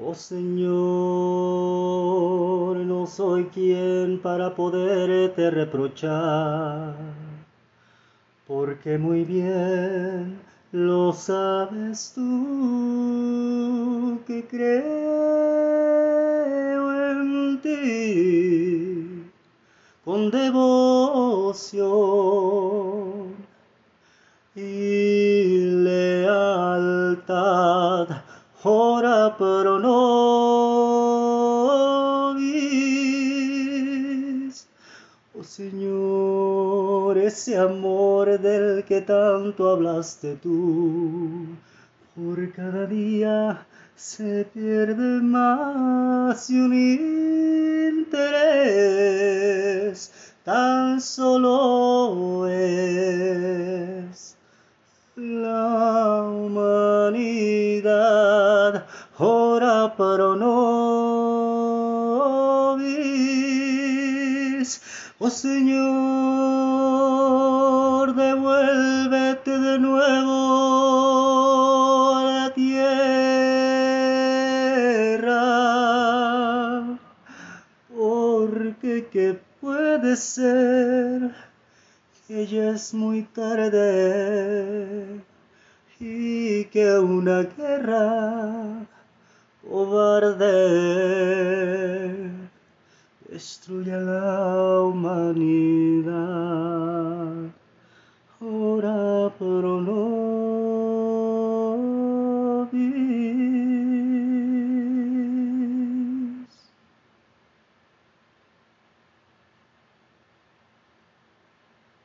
Oh Señor, no soy quien para poderte reprochar, porque muy bien lo sabes tú que creo en ti con devoción y Oh Señor, ese amor del que tanto hablaste tú, por cada día se pierde más y un interés tan solo es la humanidad. Ora pro nobis oh Señor devuélvete de nuevo a la tierra porque qué puede ser que ya es muy tarde y que una guerra cobarde destruye a la.